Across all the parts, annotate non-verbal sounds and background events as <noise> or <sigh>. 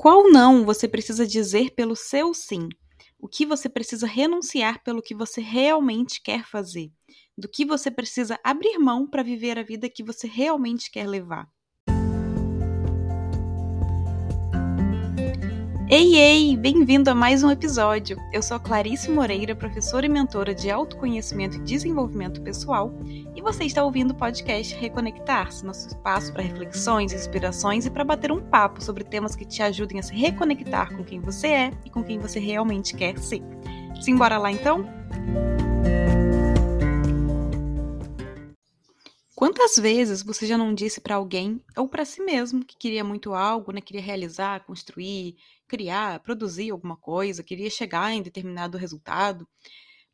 Qual não você precisa dizer pelo seu sim? O que você precisa renunciar pelo que você realmente quer fazer? Do que você precisa abrir mão para viver a vida que você realmente quer levar? Ei, ei! Bem-vindo a mais um episódio. Eu sou Clarice Moreira, professora e mentora de autoconhecimento e desenvolvimento pessoal, e você está ouvindo o podcast Reconectar-se, nosso espaço para reflexões, inspirações e para bater um papo sobre temas que te ajudem a se reconectar com quem você é e com quem você realmente quer ser. Simbora lá então? Quantas vezes você já não disse para alguém ou para si mesmo que queria muito algo, né, queria realizar, construir, criar, produzir alguma coisa, queria chegar em determinado resultado,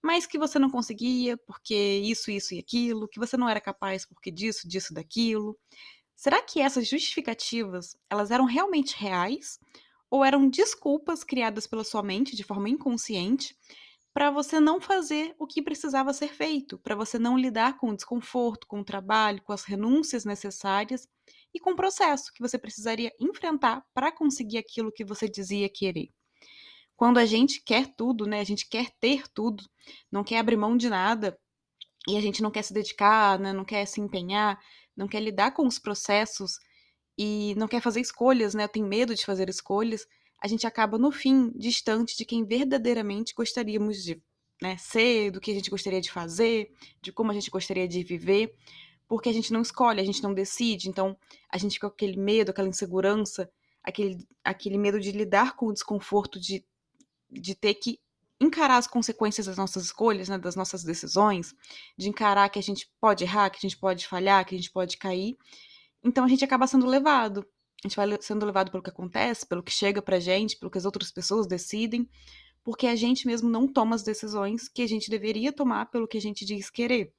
mas que você não conseguia porque isso, isso e aquilo, que você não era capaz porque disso, disso, daquilo. Será que essas justificativas, elas eram realmente reais ou eram desculpas criadas pela sua mente de forma inconsciente para você não fazer o que precisava ser feito, para você não lidar com o desconforto, com o trabalho, com as renúncias necessárias e com o processo que você precisaria enfrentar para conseguir aquilo que você dizia querer. Quando a gente quer tudo, né? A gente quer ter tudo, não quer abrir mão de nada e a gente não quer se dedicar, né, não quer se empenhar, não quer lidar com os processos e não quer fazer escolhas, né? Tem medo de fazer escolhas, a gente acaba no fim distante de quem verdadeiramente gostaríamos de né, ser, do que a gente gostaria de fazer, de como a gente gostaria de viver porque a gente não escolhe, a gente não decide, então a gente fica com aquele medo, aquela insegurança, aquele, aquele medo de lidar com o desconforto de, de ter que encarar as consequências das nossas escolhas, né, das nossas decisões, de encarar que a gente pode errar, que a gente pode falhar, que a gente pode cair. Então a gente acaba sendo levado. A gente vai sendo levado pelo que acontece, pelo que chega pra gente, pelo que as outras pessoas decidem, porque a gente mesmo não toma as decisões que a gente deveria tomar pelo que a gente diz querer.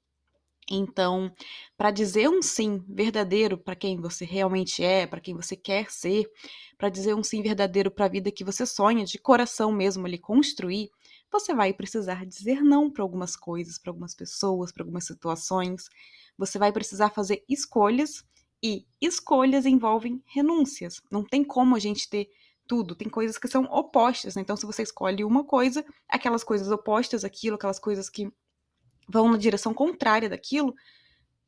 Então, para dizer um sim verdadeiro para quem você realmente é, para quem você quer ser, para dizer um sim verdadeiro para a vida que você sonha de coração mesmo ali construir, você vai precisar dizer não para algumas coisas, para algumas pessoas, para algumas situações. Você vai precisar fazer escolhas e escolhas envolvem renúncias. Não tem como a gente ter tudo, tem coisas que são opostas. Né? Então, se você escolhe uma coisa, aquelas coisas opostas àquilo, aquelas coisas que vão na direção contrária daquilo,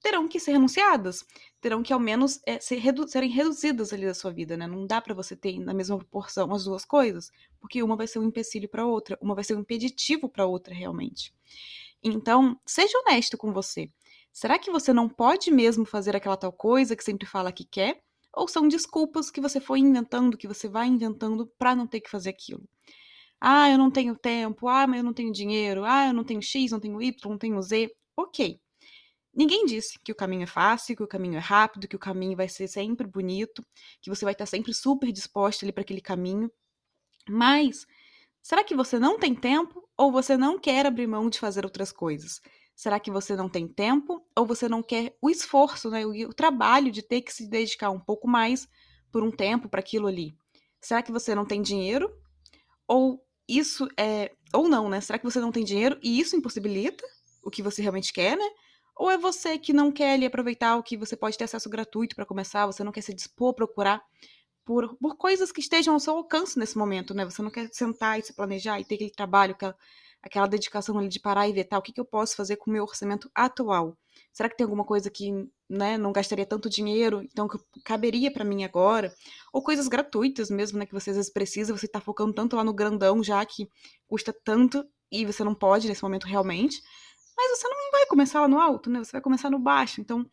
terão que ser renunciadas, terão que ao menos é, ser redu serem reduzidas ali da sua vida, né? Não dá para você ter na mesma proporção as duas coisas, porque uma vai ser um empecilho para outra, uma vai ser um impeditivo para outra realmente. Então, seja honesto com você. Será que você não pode mesmo fazer aquela tal coisa que sempre fala que quer? Ou são desculpas que você foi inventando, que você vai inventando para não ter que fazer aquilo? Ah, eu não tenho tempo. Ah, mas eu não tenho dinheiro. Ah, eu não tenho X, não tenho Y, não tenho Z. Ok. Ninguém disse que o caminho é fácil, que o caminho é rápido, que o caminho vai ser sempre bonito, que você vai estar sempre super disposto ali para aquele caminho. Mas será que você não tem tempo ou você não quer abrir mão de fazer outras coisas? Será que você não tem tempo ou você não quer o esforço, né, o trabalho de ter que se dedicar um pouco mais por um tempo para aquilo ali? Será que você não tem dinheiro ou isso é. Ou não, né? Será que você não tem dinheiro e isso impossibilita o que você realmente quer, né? Ou é você que não quer ali aproveitar o que você pode ter acesso gratuito para começar, você não quer se dispor a procurar por, por coisas que estejam ao seu alcance nesse momento, né? Você não quer sentar e se planejar e ter aquele trabalho, aquela, aquela dedicação ali de parar e ver, tá, o que, que eu posso fazer com o meu orçamento atual? Será que tem alguma coisa que né, não gastaria tanto dinheiro, então que caberia para mim agora? Ou coisas gratuitas mesmo, né, que você às vezes precisa, você tá focando tanto lá no grandão já que custa tanto e você não pode nesse momento realmente, mas você não vai começar lá no alto, né? Você vai começar no baixo. Então,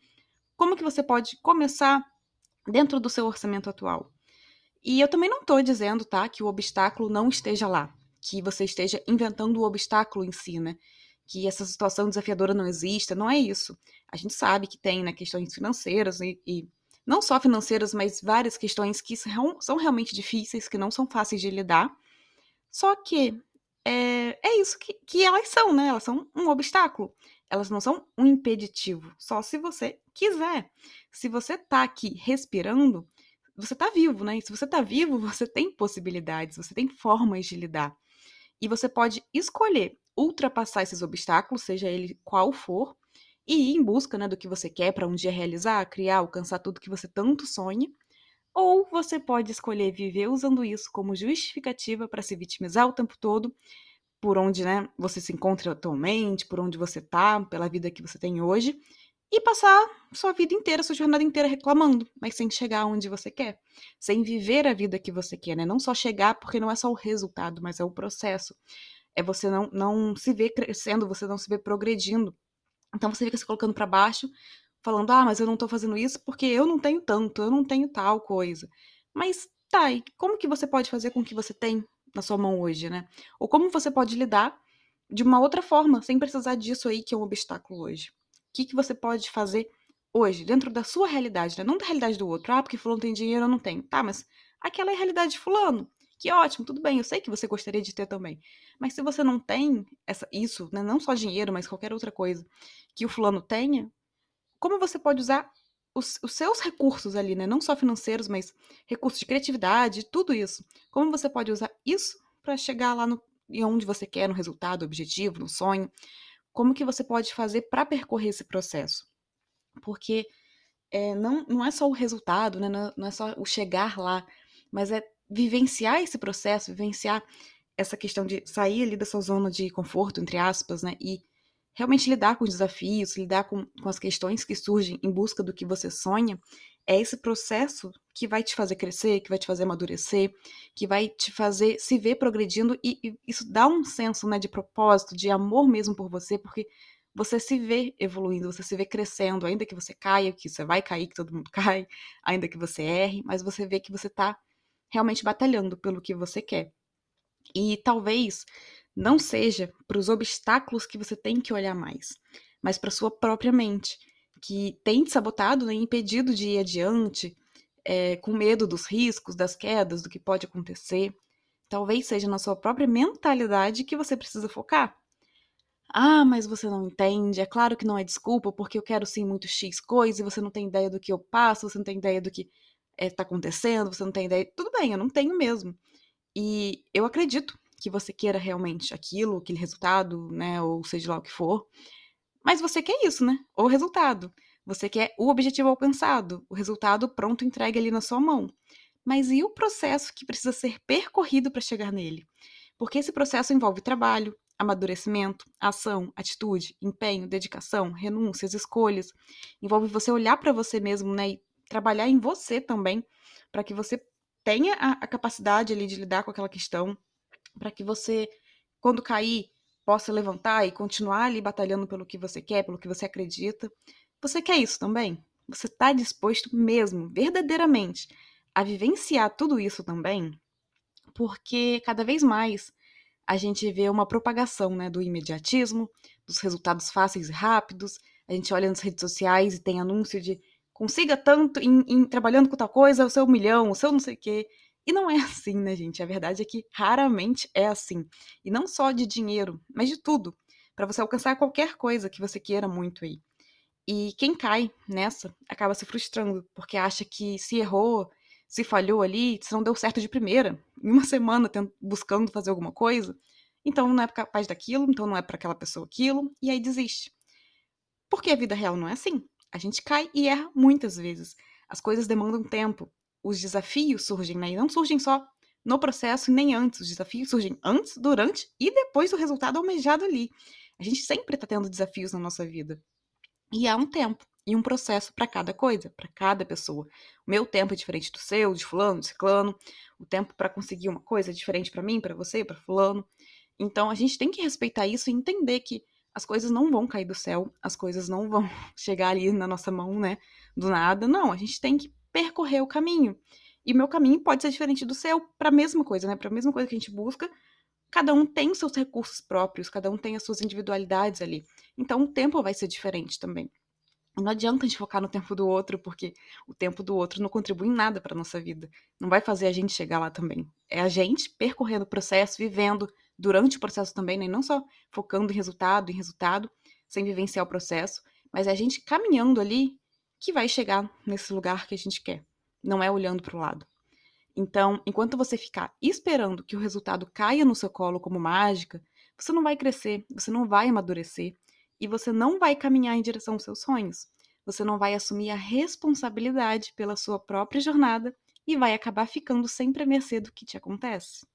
como que você pode começar dentro do seu orçamento atual? E eu também não estou dizendo, tá, que o obstáculo não esteja lá que você esteja inventando o obstáculo em si, né? Que essa situação desafiadora não exista, não é isso. A gente sabe que tem né, questões financeiras e, e não só financeiras, mas várias questões que são, são realmente difíceis, que não são fáceis de lidar. Só que é, é isso que, que elas são, né? Elas são um obstáculo. Elas não são um impeditivo, só se você quiser. Se você tá aqui respirando, você tá vivo, né? E se você tá vivo, <laughs> você tem possibilidades, você tem formas de lidar. E você pode escolher ultrapassar esses obstáculos, seja ele qual for, e ir em busca né, do que você quer para um dia realizar, criar, alcançar tudo que você tanto sonha. ou você pode escolher viver usando isso como justificativa para se vitimizar o tempo todo por onde né, você se encontra atualmente, por onde você tá, pela vida que você tem hoje, e passar sua vida inteira, sua jornada inteira reclamando, mas sem chegar onde você quer, sem viver a vida que você quer, né? Não só chegar, porque não é só o resultado, mas é o processo. É você não, não se ver crescendo, você não se ver progredindo. Então você fica se colocando para baixo, falando: "Ah, mas eu não tô fazendo isso porque eu não tenho tanto, eu não tenho tal coisa". Mas tá, e como que você pode fazer com o que você tem na sua mão hoje, né? Ou como você pode lidar de uma outra forma, sem precisar disso aí que é um obstáculo hoje. O que, que você pode fazer hoje, dentro da sua realidade, né? Não da realidade do outro. Ah, porque fulano tem dinheiro, eu não tenho. Tá, mas aquela é a realidade de fulano. Que ótimo, tudo bem, eu sei que você gostaria de ter também. Mas se você não tem essa, isso, né? não só dinheiro, mas qualquer outra coisa que o fulano tenha, como você pode usar os, os, seus recursos ali, né? Não só financeiros, mas recursos de criatividade, tudo isso. Como você pode usar isso para chegar lá no, em onde você quer, no resultado, objetivo, no sonho? Como que você pode fazer para percorrer esse processo? Porque é, não, não é só o resultado, né? Não, não é só o chegar lá, mas é vivenciar esse processo, vivenciar essa questão de sair ali da sua zona de conforto, entre aspas, né? E realmente lidar com os desafios, lidar com, com as questões que surgem em busca do que você sonha, é esse processo que vai te fazer crescer, que vai te fazer amadurecer, que vai te fazer se ver progredindo e, e isso dá um senso né, de propósito, de amor mesmo por você, porque você se vê evoluindo, você se vê crescendo, ainda que você caia, que você vai cair, que todo mundo <laughs> cai, ainda que você erre, mas você vê que você está realmente batalhando pelo que você quer. E talvez não seja para os obstáculos que você tem que olhar mais, mas para sua própria mente, que tem te sabotado, né, impedido de ir adiante, é, com medo dos riscos, das quedas, do que pode acontecer. Talvez seja na sua própria mentalidade que você precisa focar. Ah, mas você não entende. É claro que não é desculpa, porque eu quero sim muito X coisa e você não tem ideia do que eu passo, você não tem ideia do que é, tá acontecendo, você não tem ideia. Tudo bem, eu não tenho mesmo. E eu acredito que você queira realmente aquilo, aquele resultado, né, ou seja lá o que for. Mas você quer isso, né? O resultado. Você quer o objetivo alcançado, o resultado pronto entregue ali na sua mão. Mas e o processo que precisa ser percorrido para chegar nele? Porque esse processo envolve trabalho, amadurecimento, ação, atitude, empenho, dedicação, renúncias, escolhas. Envolve você olhar para você mesmo, né, e trabalhar em você também, para que você tenha a, a capacidade ali de lidar com aquela questão, para que você, quando cair, possa levantar e continuar ali batalhando pelo que você quer, pelo que você acredita. Você quer isso também? Você está disposto mesmo, verdadeiramente, a vivenciar tudo isso também? Porque cada vez mais a gente vê uma propagação né, do imediatismo, dos resultados fáceis e rápidos. A gente olha nas redes sociais e tem anúncio de consiga tanto em, em trabalhando com tal coisa, o seu milhão, o seu não sei o quê. E não é <laughs> assim, né, gente? A verdade é que raramente é assim. E não só de dinheiro, mas de tudo. Para você alcançar qualquer coisa que você queira muito aí. E quem cai nessa acaba se frustrando, porque acha que se errou, se falhou ali, se não deu certo de primeira, em uma <laughs> semana buscando fazer alguma coisa, então não é capaz daquilo, então não é para aquela pessoa aquilo, e aí desiste. Porque a vida real não é assim. A gente cai e erra muitas vezes. As coisas demandam tempo os desafios surgem, né? E não surgem só no processo nem antes. Os desafios surgem antes, durante e depois do resultado almejado ali. A gente sempre está tendo desafios na nossa vida. E há um tempo e um processo para cada coisa, para cada pessoa. O meu tempo é diferente do seu, de fulano, de ciclano. O tempo para conseguir uma coisa é diferente para mim, para você, para fulano. Então a gente tem que respeitar isso e entender que as coisas não vão cair do céu, as coisas não vão <laughs> chegar ali na nossa mão, né, do nada. Não, a gente tem que percorrer o caminho. E meu caminho pode ser diferente do seu para a mesma coisa, né? Para a mesma coisa que a gente busca. Cada um tem seus recursos próprios, cada um tem as suas individualidades ali. Então o tempo vai ser diferente também. Não adianta a gente focar no tempo do outro, porque o tempo do outro não contribui em nada para nossa vida. Não vai fazer a gente chegar lá também. É a gente percorrendo o processo, vivendo durante o processo também, né? não só focando em resultado, em resultado, sem vivenciar o processo, mas é a gente caminhando ali que vai chegar nesse lugar que a gente quer. Não é olhando para o lado. Então, enquanto você ficar esperando que o resultado caia no seu colo como mágica, você não vai crescer, você não vai amadurecer e você não vai caminhar em direção aos seus sonhos. Você não vai assumir a responsabilidade pela sua própria jornada e vai acabar ficando sempre à mercê do que te acontece.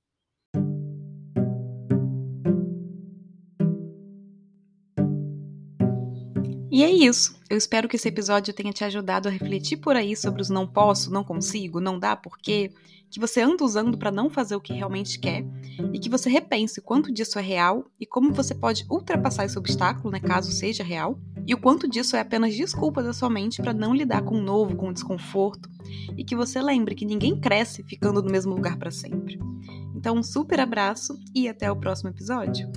E é isso. Eu espero que esse episódio tenha te ajudado a refletir por aí sobre os não posso, não consigo, não dá, porquê, que você anda usando para não fazer o que realmente quer e que você repense quanto disso é real e como você pode ultrapassar esse obstáculo, né, caso seja real, e o quanto disso é apenas desculpa da sua mente para não lidar com o novo, com o desconforto, e que você lembre que ninguém cresce ficando no mesmo lugar para sempre. Então, um super abraço e até o próximo episódio.